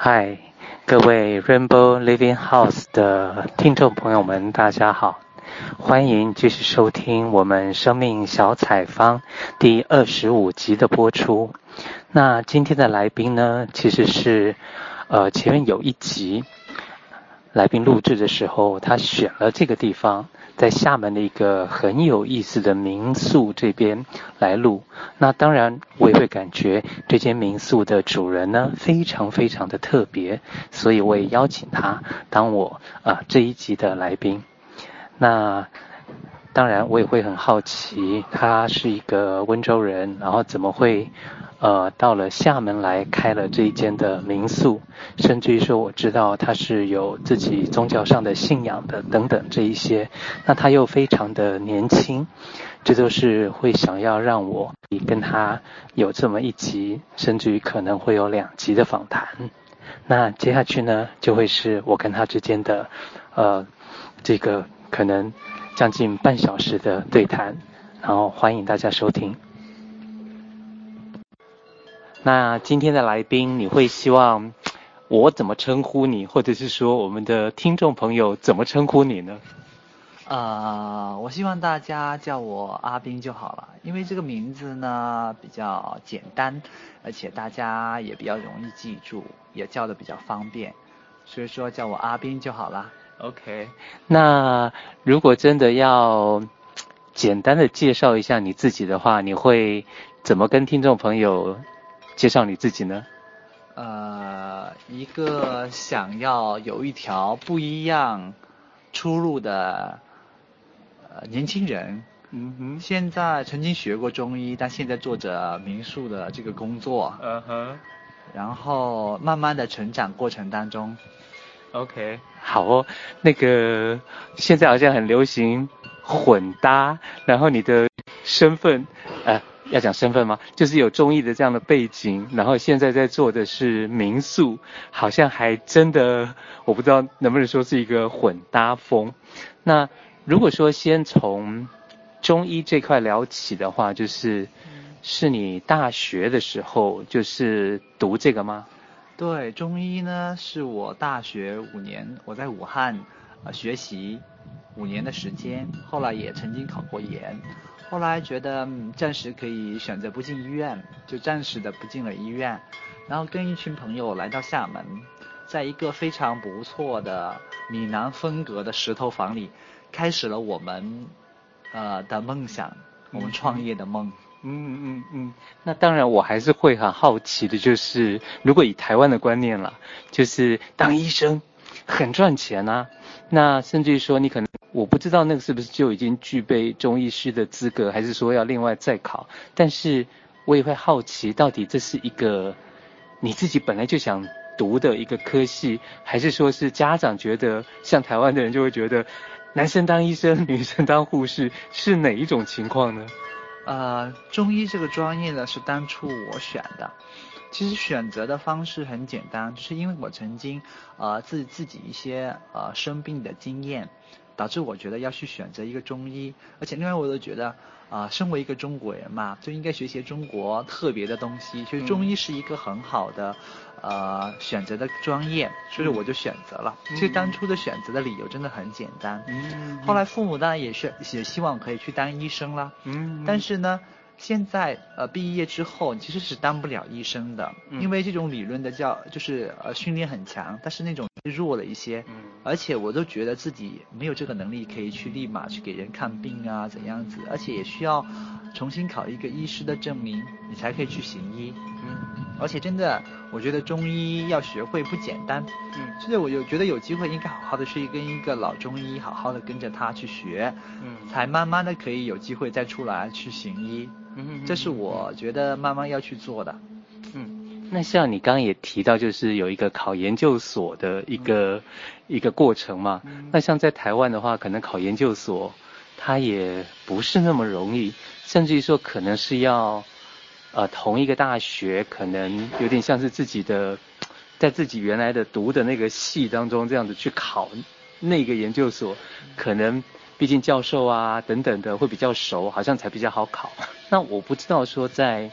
嗨，各位 Rainbow Living House 的听众朋友们，大家好，欢迎继续收听我们生命小采访第二十五集的播出。那今天的来宾呢，其实是呃前面有一集来宾录制的时候，他选了这个地方。在厦门的一个很有意思的民宿这边来录，那当然我也会感觉这间民宿的主人呢非常非常的特别，所以我也邀请他当我啊、这一集的来宾。那当然我也会很好奇，他是一个温州人，然后怎么会？呃，到了厦门来开了这一间的民宿，甚至于说我知道他是有自己宗教上的信仰的等等这一些，那他又非常的年轻，这都是会想要让我跟他有这么一集，甚至于可能会有两集的访谈。那接下去呢，就会是我跟他之间的，呃，这个可能将近半小时的对谈，然后欢迎大家收听。那今天的来宾，你会希望我怎么称呼你，或者是说我们的听众朋友怎么称呼你呢？呃，我希望大家叫我阿斌就好了，因为这个名字呢比较简单，而且大家也比较容易记住，也叫的比较方便，所以说叫我阿斌就好了。OK，那如果真的要简单的介绍一下你自己的话，你会怎么跟听众朋友介绍你自己呢？呃，一个想要有一条不一样出路的呃年轻人。嗯哼。现在曾经学过中医，但现在做着民宿的这个工作。嗯哼。然后慢慢的成长过程当中。OK，好哦。那个现在好像很流行混搭，然后你的身份呃。要讲身份吗？就是有中医的这样的背景，然后现在在做的是民宿，好像还真的，我不知道能不能说是一个混搭风。那如果说先从中医这块聊起的话，就是是你大学的时候就是读这个吗？对，中医呢是我大学五年，我在武汉呃学习五年的时间，后来也曾经考过研。后来觉得暂时可以选择不进医院，就暂时的不进了医院，然后跟一群朋友来到厦门，在一个非常不错的闽南风格的石头房里，开始了我们呃的梦想，我们创业的梦。嗯嗯嗯。那当然，我还是会很好奇的，就是如果以台湾的观念了，就是当医生很赚钱啊，那甚至于说你可能。我不知道那个是不是就已经具备中医师的资格，还是说要另外再考？但是我也会好奇，到底这是一个你自己本来就想读的一个科系，还是说是家长觉得像台湾的人就会觉得男生当医生，女生当护士，是哪一种情况呢？呃，中医这个专业呢是当初我选的，其实选择的方式很简单，就是因为我曾经呃自自己一些呃生病的经验。导致我觉得要去选择一个中医，而且另外我都觉得，啊、呃，身为一个中国人嘛，就应该学习中国特别的东西，所以中医是一个很好的，呃，选择的专业，所以我就选择了。其实当初的选择的理由真的很简单。嗯。后来父母当然也是也希望可以去当医生啦。嗯。但是呢。现在呃毕业之后其实是当不了医生的，嗯、因为这种理论的教就是呃训练很强，但是那种弱了一些，嗯、而且我都觉得自己没有这个能力可以去立马去给人看病啊怎样子，而且也需要重新考一个医师的证明，你才可以去行医。嗯，而且真的我觉得中医要学会不简单。嗯，所以我就觉得有机会应该好好的去跟一个老中医好好的跟着他去学，嗯，才慢慢的可以有机会再出来去行医。嗯，这是我觉得慢慢要去做的。嗯，那像你刚刚也提到，就是有一个考研究所的一个、嗯、一个过程嘛。嗯、那像在台湾的话，可能考研究所，它也不是那么容易，甚至于说可能是要，呃，同一个大学，可能有点像是自己的，在自己原来的读的那个系当中这样子去考那个研究所，可能。毕竟教授啊等等的会比较熟，好像才比较好考。那我不知道说在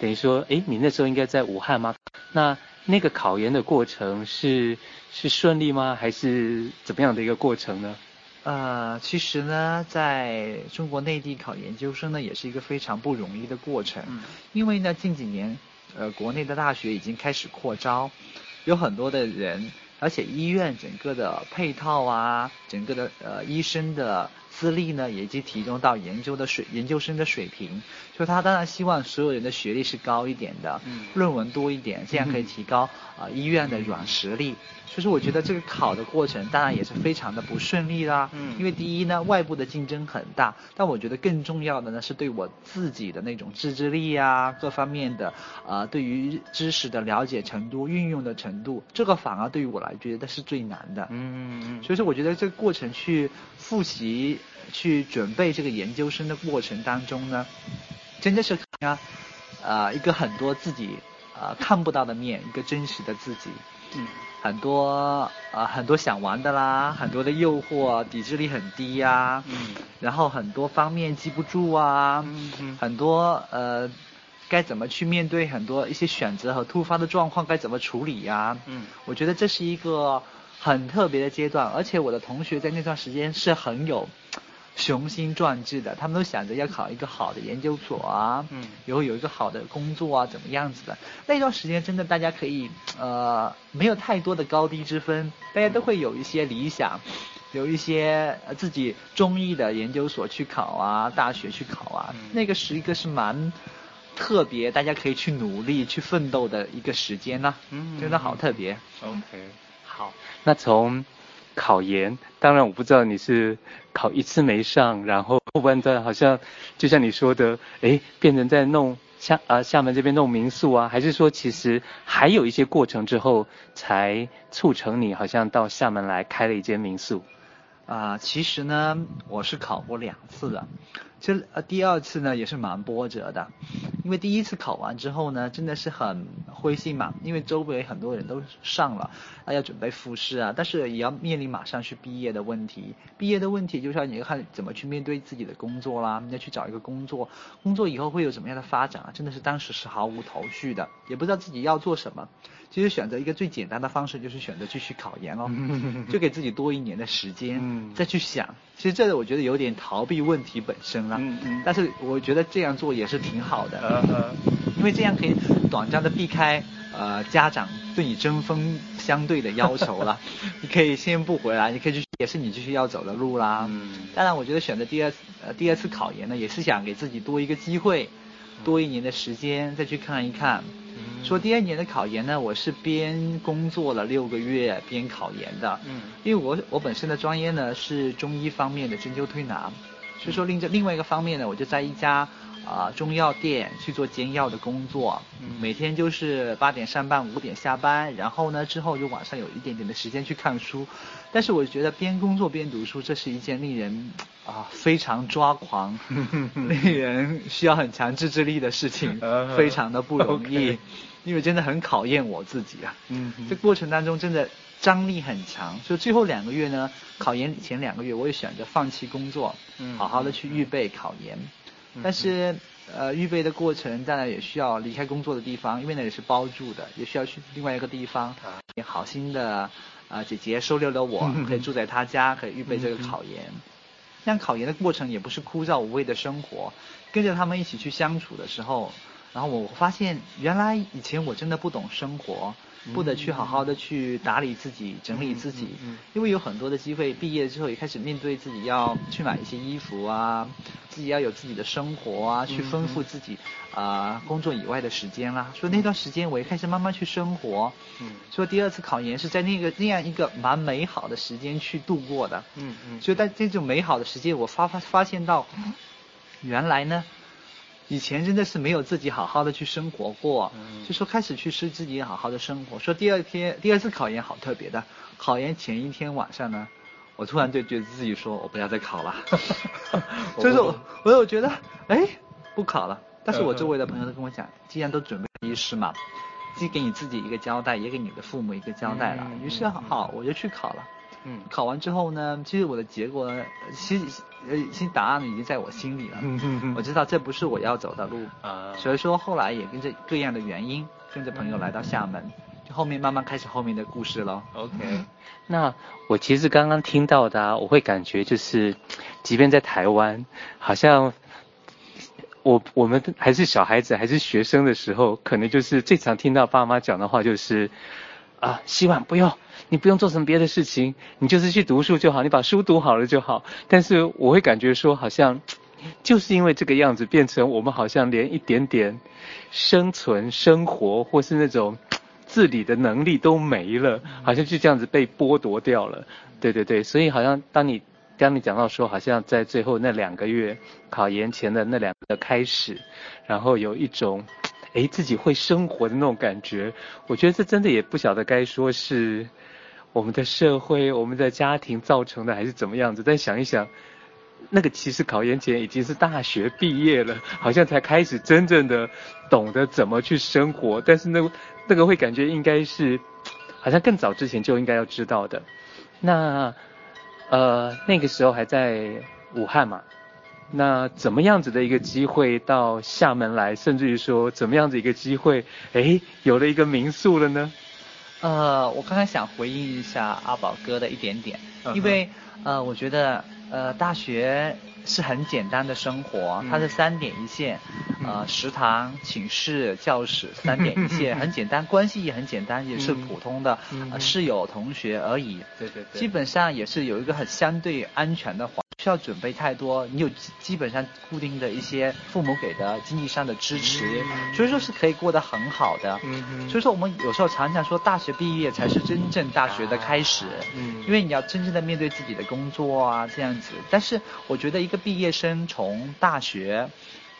等于说，哎，你那时候应该在武汉吗？那那个考研的过程是是顺利吗？还是怎么样的一个过程呢？呃，其实呢，在中国内地考研究生呢，也是一个非常不容易的过程。嗯。因为呢，近几年，呃，国内的大学已经开始扩招，有很多的人，而且医院整个的配套啊，整个的呃医生的。资历呢，也已经提升到研究的水研究生的水平，所以他当然希望所有人的学历是高一点的，嗯，论文多一点，这样可以提高啊、呃、医院的软实力。所以说我觉得这个考的过程当然也是非常的不顺利啦，嗯，因为第一呢，外部的竞争很大，但我觉得更重要的呢是对我自己的那种自制力啊，各方面的啊、呃，对于知识的了解程度、运用的程度，这个反而对于我来觉得是最难的，嗯嗯嗯。所以说我觉得这个过程去复习。去准备这个研究生的过程当中呢，真的是啊，呃，一个很多自己呃看不到的面，一个真实的自己，嗯，很多啊、呃、很多想玩的啦，很多的诱惑，抵制力很低呀、啊，嗯，然后很多方面记不住啊，嗯嗯，很多呃该怎么去面对很多一些选择和突发的状况该怎么处理呀、啊，嗯，我觉得这是一个很特别的阶段，而且我的同学在那段时间是很有。雄心壮志的，他们都想着要考一个好的研究所啊，嗯，以后有一个好的工作啊，怎么样子的？那段时间真的大家可以，呃，没有太多的高低之分，大家都会有一些理想，有一些自己中意的研究所去考啊，大学去考啊，嗯、那个是一个是蛮特别，大家可以去努力去奋斗的一个时间呢、啊，嗯，真的好特别。OK，好，那从。考研，当然我不知道你是考一次没上，然后后半段好像就像你说的，哎，变成在弄厦啊厦门这边弄民宿啊，还是说其实还有一些过程之后才促成你好像到厦门来开了一间民宿？啊、其实呢，我是考过两次的。其实呃第二次呢也是蛮波折的，因为第一次考完之后呢真的是很灰心嘛，因为周围很多人都上了，啊要准备复试啊，但是也要面临马上去毕业的问题，毕业的问题就是要你要看怎么去面对自己的工作啦，你要去找一个工作，工作以后会有什么样的发展啊，真的是当时是毫无头绪的，也不知道自己要做什么。其实选择一个最简单的方式就是选择继续考研哦，就给自己多一年的时间再去想。其实这个我觉得有点逃避问题本身了，但是我觉得这样做也是挺好的，因为这样可以短暂的避开呃家长对你针锋相对的要求了。你可以先不回来，你可以去也是你继续要走的路啦。嗯。当然，我觉得选择第二次呃第二次考研呢，也是想给自己多一个机会，多一年的时间再去看一看。说第二年的考研呢，我是边工作了六个月边考研的。嗯，因为我我本身的专业呢是中医方面的针灸推拿，所以说另这另外一个方面呢，我就在一家啊、呃、中药店去做煎药的工作。嗯，每天就是八点上班，五点下班，然后呢之后就晚上有一点点的时间去看书。但是我觉得边工作边读书，这是一件令人啊非常抓狂、令人需要很强自制力的事情，非常的不容易。因为真的很考验我自己啊，嗯，这过程当中真的张力很强，所以最后两个月呢，考研前两个月我也选择放弃工作，嗯，好好的去预备考研，嗯，但是呃预备的过程当然也需要离开工作的地方，因为那里是包住的，也需要去另外一个地方，也好心的啊，呃，姐姐收留了我，可以住在她家，可以预备这个考研，但考研的过程也不是枯燥无味的生活，跟着他们一起去相处的时候。然后我发现，原来以前我真的不懂生活，不得去好好的去打理自己、整理自己，因为有很多的机会，毕业之后也开始面对自己要去买一些衣服啊，自己要有自己的生活啊，去丰富自己啊、呃、工作以外的时间啦。所以那段时间我也开始慢慢去生活。嗯。所以第二次考研是在那个那样一个蛮美好的时间去度过的。嗯嗯。所以在这种美好的时间，我发发发现到，原来呢。以前真的是没有自己好好的去生活过，嗯、就说开始去是自己好好的生活。说第二天第二次考研好特别的，考研前一天晚上呢，我突然就觉得自己说我不要再考了，就是我我我觉得哎不考了，但是我周围的朋友都跟我讲，既然都准备医师嘛，既给你自己一个交代，也给你的父母一个交代了，于是，好我就去考了。嗯，考完之后呢，其实我的结果呢，其实呃，其实答案已经在我心里了。嗯嗯嗯。我知道这不是我要走的路啊，所以说后来也跟着各样的原因，跟着朋友来到厦门，就后面慢慢开始后面的故事了。OK，那我其实刚刚听到的啊，我会感觉就是，即便在台湾，好像。我我们还是小孩子，还是学生的时候，可能就是最常听到爸妈讲的话就是，啊，希望不用，你不用做什么别的事情，你就是去读书就好，你把书读好了就好。但是我会感觉说，好像就是因为这个样子，变成我们好像连一点点生存、生活或是那种自理的能力都没了，好像就这样子被剥夺掉了。对对对，所以好像当你。当你讲到说，好像在最后那两个月考研前的那两个开始，然后有一种，诶，自己会生活的那种感觉。我觉得这真的也不晓得该说是我们的社会、我们的家庭造成的，还是怎么样子。但想一想，那个其实考研前已经是大学毕业了，好像才开始真正的懂得怎么去生活。但是那那个会感觉应该是，好像更早之前就应该要知道的。那。呃，那个时候还在武汉嘛，那怎么样子的一个机会到厦门来，甚至于说怎么样子一个机会，哎，有了一个民宿了呢？呃，我刚才想回应一下阿宝哥的一点点，因为呃，我觉得呃，大学。是很简单的生活，它是三点一线，嗯、呃，食堂、寝室、教室 三点一线，很简单，关系也很简单，也是普通的、室友同学而已。对对对，基本上也是有一个很相对安全的环境。需要准备太多，你有基本上固定的一些父母给的经济上的支持，所以说是可以过得很好的。所以说我们有时候常常说，大学毕业才是真正大学的开始，因为你要真正的面对自己的工作啊这样子。但是我觉得一个毕业生从大学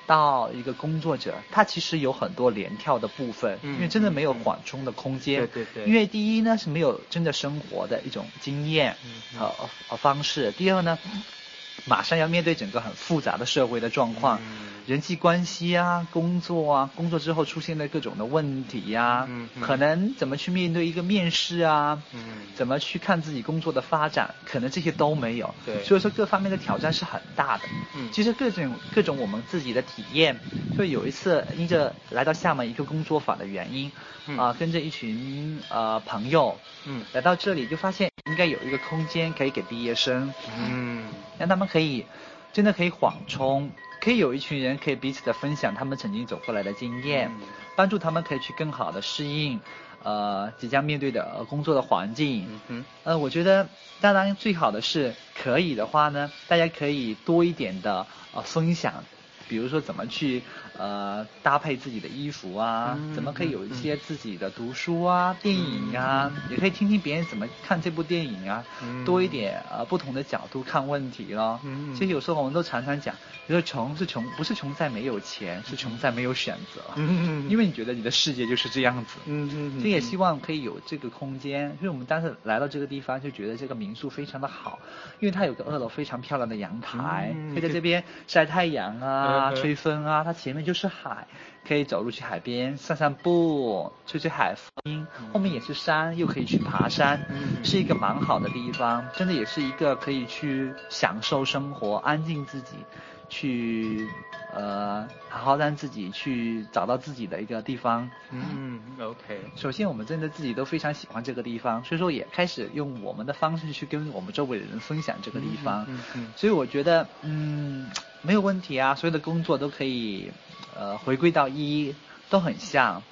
到一个工作者，他其实有很多连跳的部分，因为真的没有缓冲的空间。对对对。因为第一呢是没有真的生活的一种经验和和方式，第二呢。马上要面对整个很复杂的社会的状况，嗯、人际关系啊，工作啊，工作之后出现的各种的问题呀、啊嗯嗯，可能怎么去面对一个面试啊，嗯、怎么去看自己工作的发展，可能这些都没有。对，所以说各方面的挑战是很大的。嗯，其实各种各种我们自己的体验，就有一次因着来到厦门一个工作坊的原因，啊、跟着一群呃朋友，嗯，来到这里就发现应该有一个空间可以给毕业生，嗯，让他们可以。真的可以缓冲，可以有一群人可以彼此的分享他们曾经走过来的经验，嗯、帮助他们可以去更好的适应，呃，即将面对的工作的环境。嗯哼，呃，我觉得当然最好的是可以的话呢，大家可以多一点的呃分享。比如说怎么去呃搭配自己的衣服啊，嗯，怎么可以有一些自己的读书啊，嗯、电影啊，嗯，也可以听听别人怎么看这部电影啊，嗯、多一点呃不同的角度看问题咯。嗯，其实有时候我们都常常讲，比如说穷是穷，不是穷在没有钱，是穷在没有选择。嗯，因为你觉得你的世界就是这样子。嗯嗯。这也希望可以有这个空间，所以我们当时来到这个地方就觉得这个民宿非常的好，因为它有个二楼非常漂亮的阳台，嗯、可以在这边晒太阳啊。啊，吹风啊，它前面就是海，可以走路去海边散散步，吹吹海风，后面也是山，又可以去爬山，是一个蛮好的地方，真的也是一个可以去享受生活、安静自己。去，呃，好好让自己去找到自己的一个地方。嗯，OK。首先，我们真的自己都非常喜欢这个地方，所以说也开始用我们的方式去跟我们周围的人分享这个地方。嗯嗯。所以我觉得，嗯，没有问题啊，所有的工作都可以，呃，回归到一，都很像。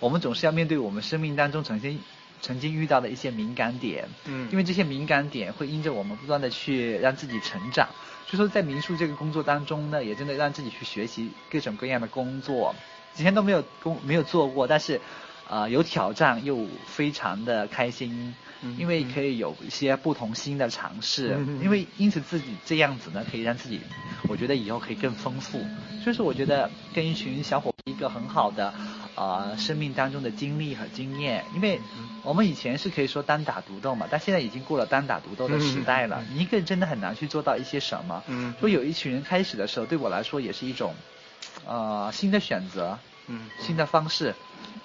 我们总是要面对我们生命当中曾经曾经遇到的一些敏感点。嗯。因为这些敏感点会因着我们不断的去让自己成长。就说在民宿这个工作当中呢，也真的让自己去学习各种各样的工作，之前都没有工没有做过，但是，呃，有挑战又非常的开心，因为可以有一些不同新的尝试，因为因此自己这样子呢，可以让自己，我觉得以后可以更丰富，所以说我觉得跟一群小伙一个很好的。呃，生命当中的经历和经验，因为我们以前是可以说单打独斗嘛，但现在已经过了单打独斗的时代了。你一个人真的很难去做到一些什么。嗯。说有一群人开始的时候，对我来说也是一种，呃，新的选择，嗯，新的方式。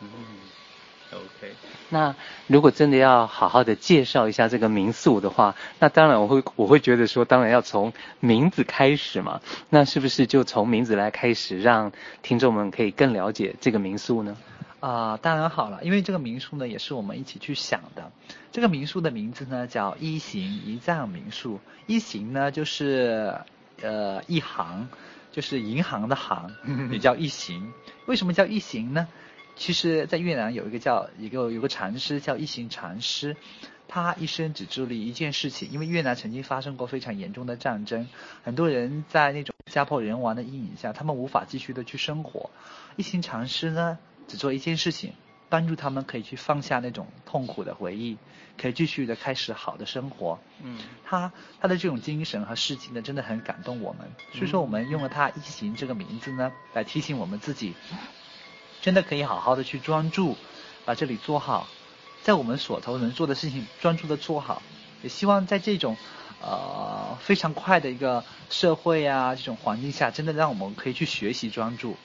嗯。OK，那如果真的要好好的介绍一下这个民宿的话，那当然我会我会觉得说，当然要从名字开始嘛。那是不是就从名字来开始，让听众们可以更了解这个民宿呢？啊、呃，当然好了，因为这个民宿呢也是我们一起去想的。这个民宿的名字呢叫一行一藏民宿，一行呢就是呃一行，就是银行的行，也叫一行。为什么叫一行呢？其实，在越南有一个叫一个有个禅师叫一行禅师，他一生只做了一件事情。因为越南曾经发生过非常严重的战争，很多人在那种家破人亡的阴影下，他们无法继续的去生活。一行禅师呢，只做一件事情，帮助他们可以去放下那种痛苦的回忆，可以继续的开始好的生活。嗯，他他的这种精神和事情呢，真的很感动我们。所以说，我们用了他一行这个名字呢，来提醒我们自己。真的可以好好的去专注，把这里做好，在我们所头能做的事情专注的做好，也希望在这种呃非常快的一个社会啊这种环境下，真的让我们可以去学习专注。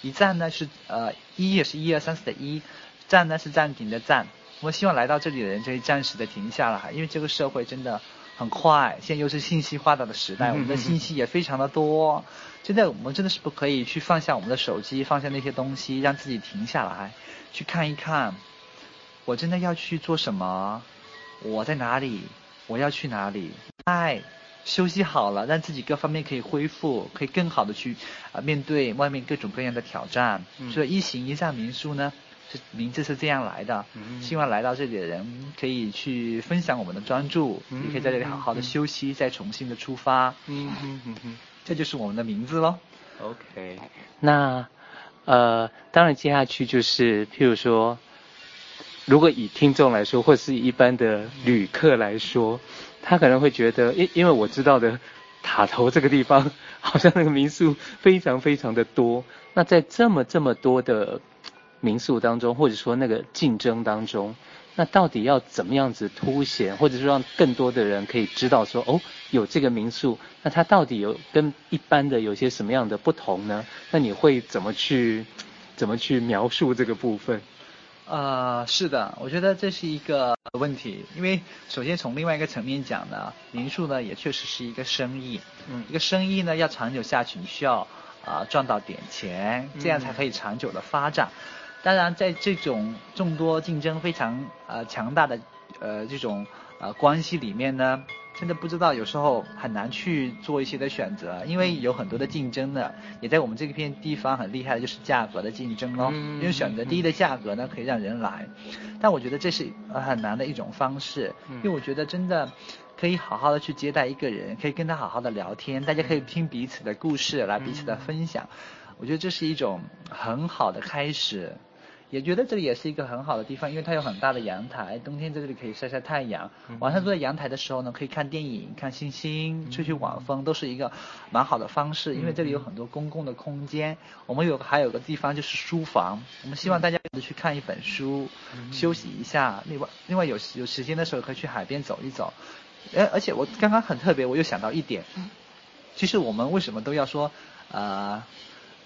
一站呢是呃一也是一二三四的一，站呢是暂停的站。我们希望来到这里的人可以暂时的停下来，因为这个社会真的很快，现在又是信息发达的时代，我们的信息也非常的多。现在我们真的是不可以去放下我们的手机，放下那些东西，让自己停下来，去看一看，我真的要去做什么？我在哪里？我要去哪里？哎，休息好了，让自己各方面可以恢复，可以更好的去啊面对外面各种各样的挑战。嗯、所以一行一藏民宿呢，这名字是这样来的。嗯、希望来到这里的人可以去分享我们的专注，嗯、也可以在这里好好的休息，嗯、再重新的出发。嗯嗯嗯嗯。这就是我们的名字喽。OK，那呃，当然接下去就是，譬如说，如果以听众来说，或是一般的旅客来说，他可能会觉得，因因为我知道的塔头这个地方，好像那个民宿非常非常的多。那在这么这么多的民宿当中，或者说那个竞争当中。那到底要怎么样子凸显，或者是让更多的人可以知道说，哦，有这个民宿，那它到底有跟一般的有些什么样的不同呢？那你会怎么去，怎么去描述这个部分？呃，是的，我觉得这是一个问题，因为首先从另外一个层面讲呢，民宿呢也确实是一个生意，嗯，一个生意呢要长久下去，你需要啊、呃、赚到点钱，这样才可以长久的发展。嗯当然，在这种众多竞争非常呃强大的呃这种呃关系里面呢，真的不知道有时候很难去做一些的选择，因为有很多的竞争呢，也在我们这片地方很厉害的就是价格的竞争咯。因为选择低的价格呢，可以让人来，但我觉得这是很难的一种方式，因为我觉得真的可以好好的去接待一个人，可以跟他好好的聊天，大家可以听彼此的故事来彼此的分享，我觉得这是一种很好的开始。也觉得这里也是一个很好的地方，因为它有很大的阳台，冬天在这里可以晒晒太阳。晚上坐在阳台的时候呢，可以看电影、看星星、吹吹晚风，都是一个蛮好的方式。因为这里有很多公共的空间，我们有还有个地方就是书房，我们希望大家去看一本书，休息一下。另外，另外有有时间的时候可以去海边走一走。而而且我刚刚很特别，我又想到一点，其实我们为什么都要说，呃，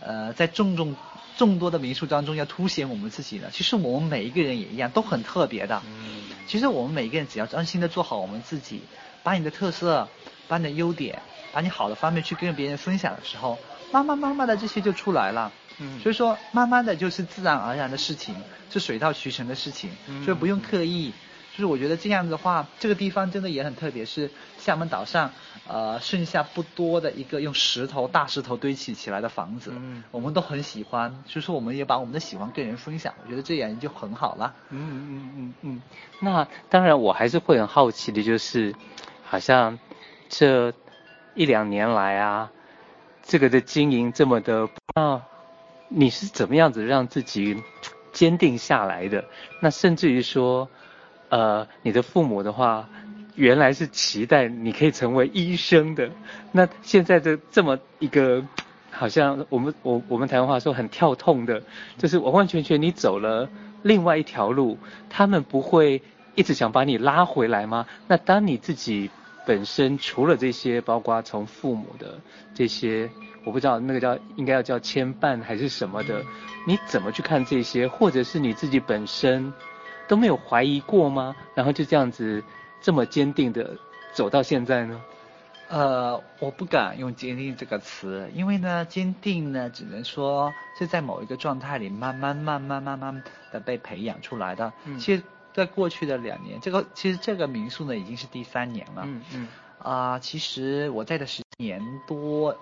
呃，在重重。众多的民宿当中要凸显我们自己的，其实我们每一个人也一样，都很特别的。嗯。其实我们每一个人只要专心的做好我们自己，把你的特色、把你的优点、把你好的方面去跟别人分享的时候，慢慢慢慢的这些就出来了。嗯。所以说，慢慢的就是自然而然的事情，是水到渠成的事情，所以不用刻意。就是我觉得这样子的话，这个地方真的也很特别，是厦门岛上，呃，剩下不多的一个用石头大石头堆砌起来的房子，嗯，我们都很喜欢，所以说我们也把我们的喜欢跟人分享，我觉得这样就很好了。嗯嗯嗯嗯。那当然，我还是会很好奇的，就是好像这一两年来啊，这个的经营这么的，啊，你是怎么样子让自己坚定下来的？那甚至于说。呃，你的父母的话，原来是期待你可以成为医生的，那现在的这么一个，好像我们我我们台湾话说很跳痛的，就是完完全全你走了另外一条路，他们不会一直想把你拉回来吗？那当你自己本身除了这些，包括从父母的这些，我不知道那个叫应该要叫牵绊还是什么的，你怎么去看这些？或者是你自己本身？都没有怀疑过吗？然后就这样子这么坚定的走到现在呢？呃，我不敢用坚定这个词，因为呢，坚定呢，只能说是在某一个状态里慢慢、慢慢、慢慢的被培养出来的。嗯，其实，在过去的两年，这个其实这个民宿呢，已经是第三年了。嗯嗯。啊、呃，其实我在的十年多，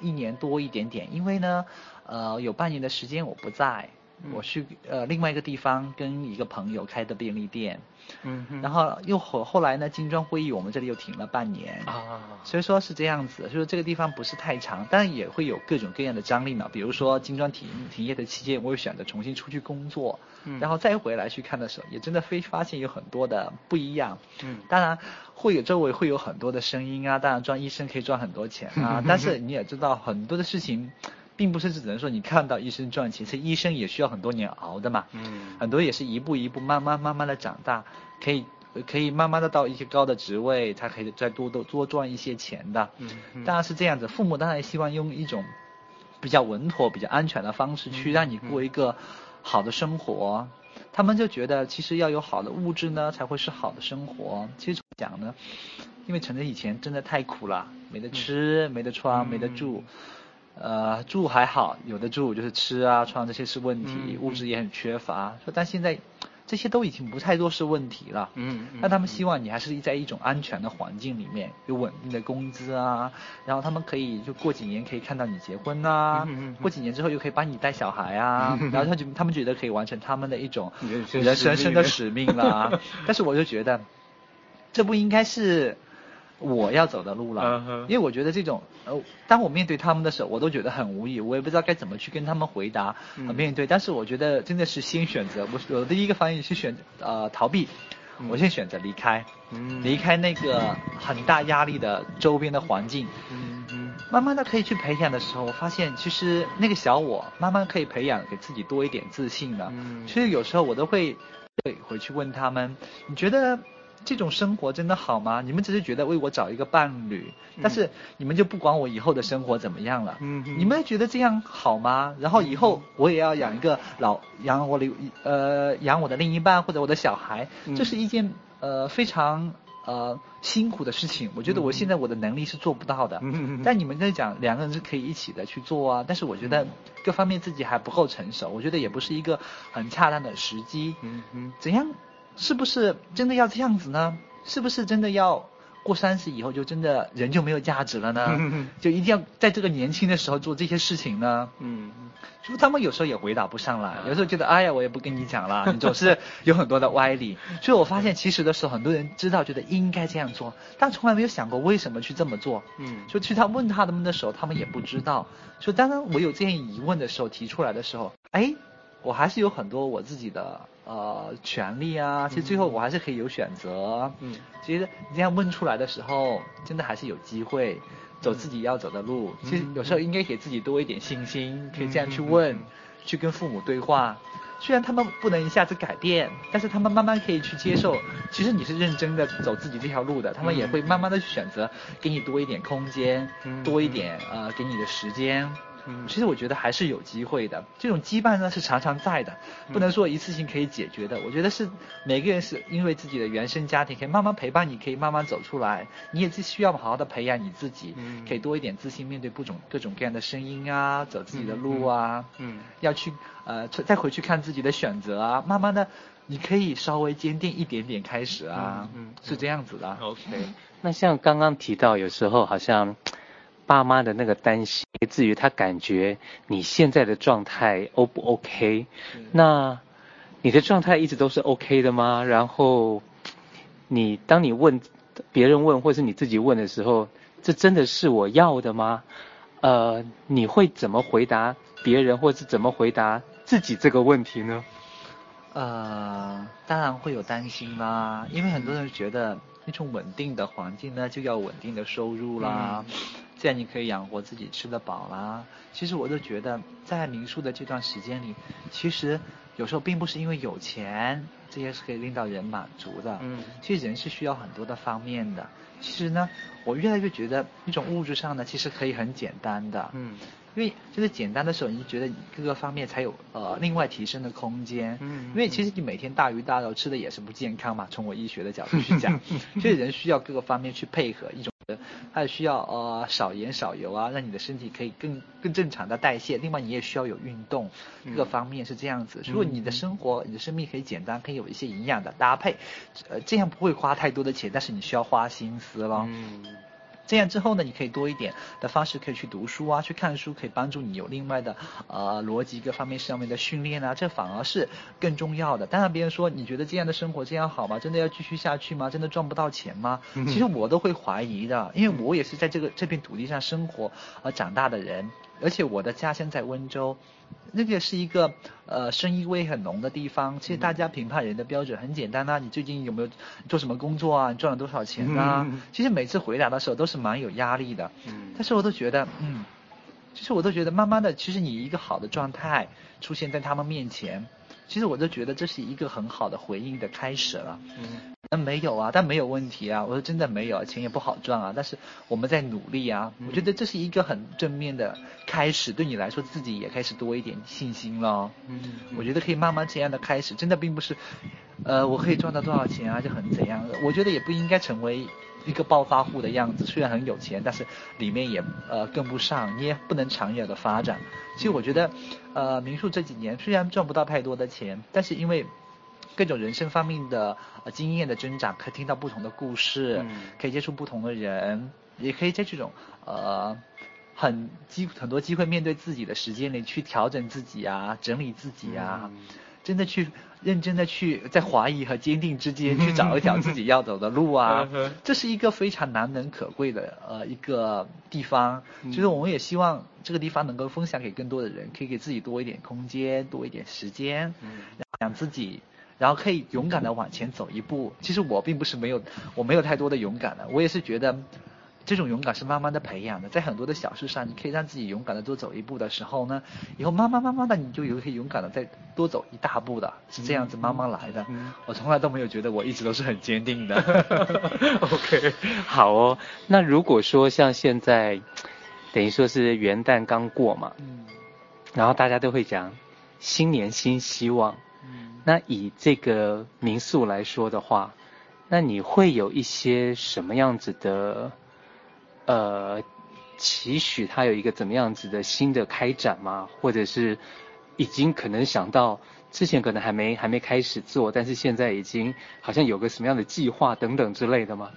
一年多一点点，因为呢，呃，有半年的时间我不在。我去呃另外一个地方跟一个朋友开的便利店，嗯哼，然后又后后来呢，金砖会议我们这里又停了半年。啊，所以说是这样子，所以说这个地方不是太长，但也会有各种各样的张力嘛，比如说金砖停停业的期间，我又选择重新出去工作，嗯，然后再回来去看的时候，也真的非发现有很多的不一样，嗯，当然会有周围会有很多的声音啊，当然赚医生可以赚很多钱啊，但是你也知道很多的事情。并不是只能说你看到医生赚钱，其实医生也需要很多年熬的嘛。嗯。很多也是一步一步慢慢慢慢的长大，可以可以慢慢的到一些高的职位，才可以再多多多赚一些钱的。当然是这样子，父母当然希望用一种比较稳妥、比较安全的方式去让你过一个好的生活。他们就觉得其实要有好的物质呢，才会是好的生活。其实讲呢，因为陈真以前真的太苦了，没得吃，嗯、没得穿，没得住。呃，住还好，有的住就是吃啊、穿这些是问题，嗯、物质也很缺乏。说但现在这些都已经不太多是问题了。嗯。那、嗯、他们希望你还是在一种安全的环境里面，有稳定的工资啊，然后他们可以就过几年可以看到你结婚啊，嗯嗯、过几年之后又可以帮你带小孩啊，嗯、然后他就他们觉得可以完成他们的一种人生生的使命啦。但是我就觉得，这不应该是。我要走的路了，uh. 因为我觉得这种，呃，当我面对他们的时候，我都觉得很无语，我也不知道该怎么去跟他们回答，呃、面对。但是我觉得真的是先选择，我我的第一个反应是选呃逃避，我先选择离开，离开那个很大压力的周边的环境，慢慢的可以去培养的时候，我发现其实那个小我慢慢可以培养给自己多一点自信了。其实有时候我都会会回去问他们，你觉得？这种生活真的好吗？你们只是觉得为我找一个伴侣，但是你们就不管我以后的生活怎么样了。嗯哼，你们觉得这样好吗？然后以后我也要养一个老养我的呃养我的另一半或者我的小孩，这是一件呃非常呃辛苦的事情。我觉得我现在我的能力是做不到的。嗯哼，但你们在讲两个人是可以一起的去做啊。但是我觉得各方面自己还不够成熟，我觉得也不是一个很恰当的时机。嗯嗯，怎样？是不是真的要这样子呢？是不是真的要过三十以后就真的人就没有价值了呢？就一定要在这个年轻的时候做这些事情呢？嗯，就他们有时候也回答不上来，有时候觉得哎呀，我也不跟你讲了，你总是有很多的歪理。所以我发现其实的时候，很多人知道觉得应该这样做，但从来没有想过为什么去这么做。嗯，就去他问他们的时候，他们也不知道。所以当然我有这些疑问的时候提出来的时候，哎，我还是有很多我自己的。呃，权利啊，其实最后我还是可以有选择。嗯，其实你这样问出来的时候，真的还是有机会走自己要走的路。嗯、其实有时候应该给自己多一点信心，嗯、可以这样去问，嗯、去跟父母对话。虽然他们不能一下子改变，但是他们慢慢可以去接受。其实你是认真的走自己这条路的，他们也会慢慢的去选择，给你多一点空间，嗯、多一点呃给你的时间。嗯，其实我觉得还是有机会的。这种羁绊呢是常常在的，不能说一次性可以解决的。我觉得是每个人是因为自己的原生家庭可以慢慢陪伴你，可以慢慢走出来。你也是需要好好的培养你自己，可以多一点自信，面对各种各种各样的声音啊，走自己的路啊。嗯，要去呃再回去看自己的选择啊，慢慢的你可以稍微坚定一点点开始啊。嗯，是这样子的。OK，那像刚刚提到，有时候好像。爸妈的那个担心，来自于他感觉你现在的状态 O 不 OK？嗯、那你的状态一直都是 OK 的吗？然后你当你问别人问，或是你自己问的时候，这真的是我要的吗？呃，你会怎么回答别人，或是怎么回答自己这个问题呢？呃，当然会有担心啦，因为很多人觉得那种稳定的环境呢，就要稳定的收入啦。嗯这样你可以养活自己，吃得饱啦。其实我都觉得，在民宿的这段时间里，其实有时候并不是因为有钱，这些是可以令到人满足的。嗯，其实人是需要很多的方面的。其实呢，我越来越觉得一种物质上呢，其实可以很简单的。嗯，因为就是简单的时候，你就觉得各个方面才有呃另外提升的空间。嗯，因为其实你每天大鱼大肉吃的也是不健康嘛，从我医学的角度去讲，所以人需要各个方面去配合一种。还需要呃少盐少油啊，让你的身体可以更更正常的代谢。另外你也需要有运动，各个方面是这样子。如果你的生活、你的生命可以简单，可以有一些营养的搭配，呃，这样不会花太多的钱，但是你需要花心思咯。嗯。这样之后呢，你可以多一点的方式可以去读书啊，去看书，可以帮助你有另外的呃逻辑各方面上面的训练啊，这反而是更重要的。当然别人说你觉得这样的生活这样好吗？真的要继续下去吗？真的赚不到钱吗？其实我都会怀疑的，因为我也是在这个这片土地上生活而长大的人。而且我的家乡在温州，那个是一个呃生意味很浓的地方。其实大家评判人的标准很简单啊，你最近有没有做什么工作啊？你赚了多少钱啊？其实每次回答的时候都是蛮有压力的。但是我都觉得，嗯，其实我都觉得慢慢的，其实你一个好的状态出现在他们面前，其实我都觉得这是一个很好的回应的开始了。嗯。嗯，没有啊，但没有问题啊。我说真的没有，钱也不好赚啊。但是我们在努力啊。我觉得这是一个很正面的开始，对你来说自己也开始多一点信心了。嗯，我觉得可以慢慢这样的开始，真的并不是，呃，我可以赚到多少钱啊，就很怎样的。我觉得也不应该成为一个暴发户的样子。虽然很有钱，但是里面也呃跟不上，你也不能长远的发展。其实我觉得，呃，民宿这几年虽然赚不到太多的钱，但是因为。各种人生方面的呃经验的增长，可以听到不同的故事，嗯、可以接触不同的人，也可以在这种呃很机很多机会面对自己的时间里去调整自己啊，整理自己啊，嗯、真的去认真的去在怀疑和坚定之间去找一条自己要走的路啊，这是一个非常难能可贵的呃一个地方。就是我们也希望这个地方能够分享给更多的人，可以给自己多一点空间，多一点时间，让自己。然后可以勇敢的往前走一步。其实我并不是没有，我没有太多的勇敢的。我也是觉得，这种勇敢是慢慢的培养的。在很多的小事上，你可以让自己勇敢的多走一步的时候呢，以后慢慢慢慢的，你就有可以勇敢的再多走一大步的，是这样子慢慢来的。我从来都没有觉得我一直都是很坚定的。OK，好哦。那如果说像现在，等于说是元旦刚过嘛，嗯，然后大家都会讲新年新希望。那以这个民宿来说的话，那你会有一些什么样子的呃期许？它有一个怎么样子的新的开展吗？或者是已经可能想到之前可能还没还没开始做，但是现在已经好像有个什么样的计划等等之类的吗？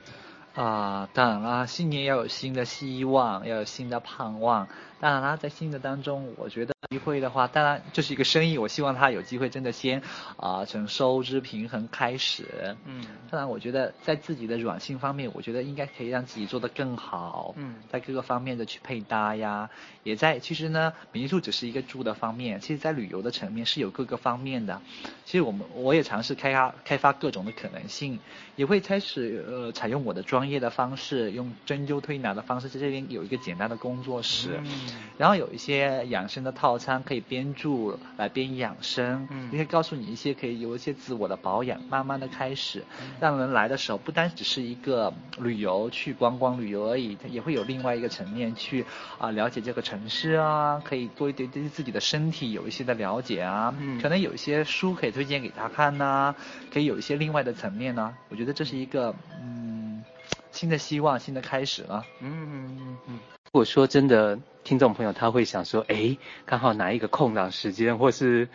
啊，当然啦，新年要有新的希望，要有新的盼望。当然啦，在新的当中，我觉得。机会的话，当然这是一个生意，我希望他有机会真的先啊、呃、从收支平衡开始。嗯，当然我觉得在自己的软性方面，我觉得应该可以让自己做得更好。嗯，在各个方面的去配搭呀，也在其实呢，民宿只是一个住的方面，其实在旅游的层面是有各个方面的。其实我们我也尝试开发开发各种的可能性，也会开始呃采用我的专业的方式，用针灸推拿的方式，在这边有一个简单的工作室，嗯、然后有一些养生的套。餐可以边住来边养生，嗯，也可以告诉你一些可以有一些自我的保养，慢慢的开始，让人来的时候不单只是一个旅游去观光旅游而已，它也会有另外一个层面去啊了解这个城市啊，可以多一点对自己的身体有一些的了解啊，嗯，可能有一些书可以推荐给他看呐，啊，可以有一些另外的层面呢，啊，我觉得这是一个嗯新的希望，新的开始了，嗯嗯嗯嗯。如果说真的，听众朋友他会想说，哎，刚好哪一个空档时间，或是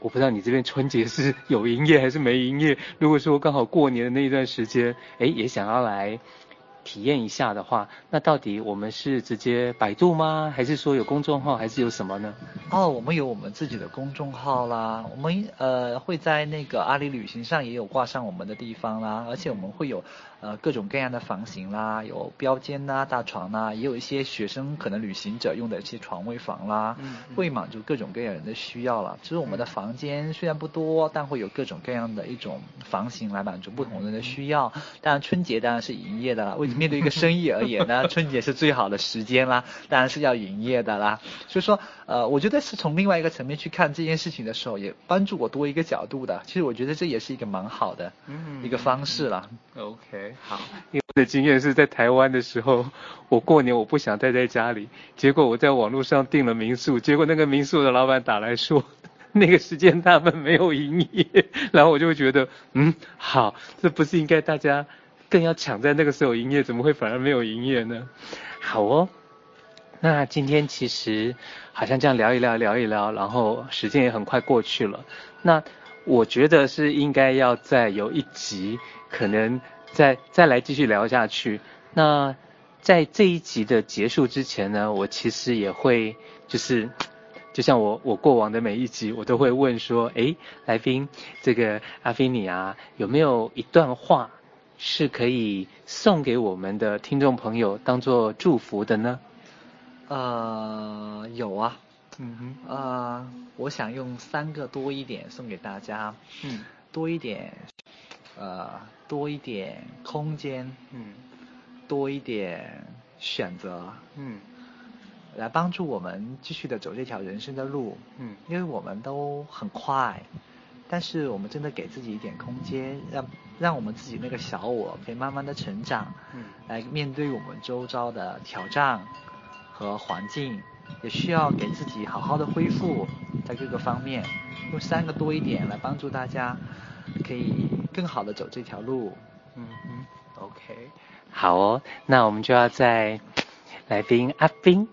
我不知道你这边春节是有营业还是没营业。如果说刚好过年的那一段时间，哎，也想要来体验一下的话，那到底我们是直接百度吗？还是说有公众号，还是有什么呢？哦，我们有我们自己的公众号啦，我们呃会在那个阿里旅行上也有挂上我们的地方啦，而且我们会有。呃，各种各样的房型啦，有标间呐、大床呐，也有一些学生可能旅行者用的一些床位房啦，嗯嗯、会满足各种各样人的需要了。其实我们的房间虽然不多，但会有各种各样的一种房型来满足不同人的需要。当然春节当然是营业的啦，为 面对一个生意而言呢，春节是最好的时间啦，当然是要营业的啦。所以说，呃，我觉得是从另外一个层面去看这件事情的时候，也帮助我多一个角度的。其实我觉得这也是一个蛮好的一个方式了。OK。好，因为我的经验是在台湾的时候，我过年我不想待在家里，结果我在网络上订了民宿，结果那个民宿的老板打来说，那个时间他们没有营业，然后我就会觉得，嗯，好，这不是应该大家更要抢在那个时候营业，怎么会反而没有营业呢？好哦，那今天其实好像这样聊一聊，聊一聊，然后时间也很快过去了，那我觉得是应该要再有一集，可能。再再来继续聊下去。那在这一集的结束之前呢，我其实也会就是，就像我我过往的每一集，我都会问说，诶，来宾，这个阿菲尼啊，有没有一段话是可以送给我们的听众朋友当做祝福的呢？呃，有啊，嗯哼，呃，我想用三个多一点送给大家，嗯，多一点。呃，多一点空间，嗯，多一点选择，嗯，来帮助我们继续的走这条人生的路，嗯，因为我们都很快，但是我们真的给自己一点空间，让让我们自己那个小我可以慢慢的成长，嗯，来面对我们周遭的挑战和环境，也需要给自己好好的恢复，在各个方面，用三个多一点来帮助大家。可以更好的走这条路，嗯嗯，OK，好哦，那我们就要在来宾阿斌，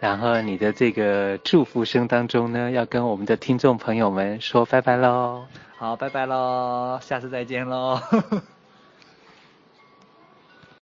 然后你的这个祝福声当中呢，要跟我们的听众朋友们说拜拜喽。好，拜拜喽，下次再见喽。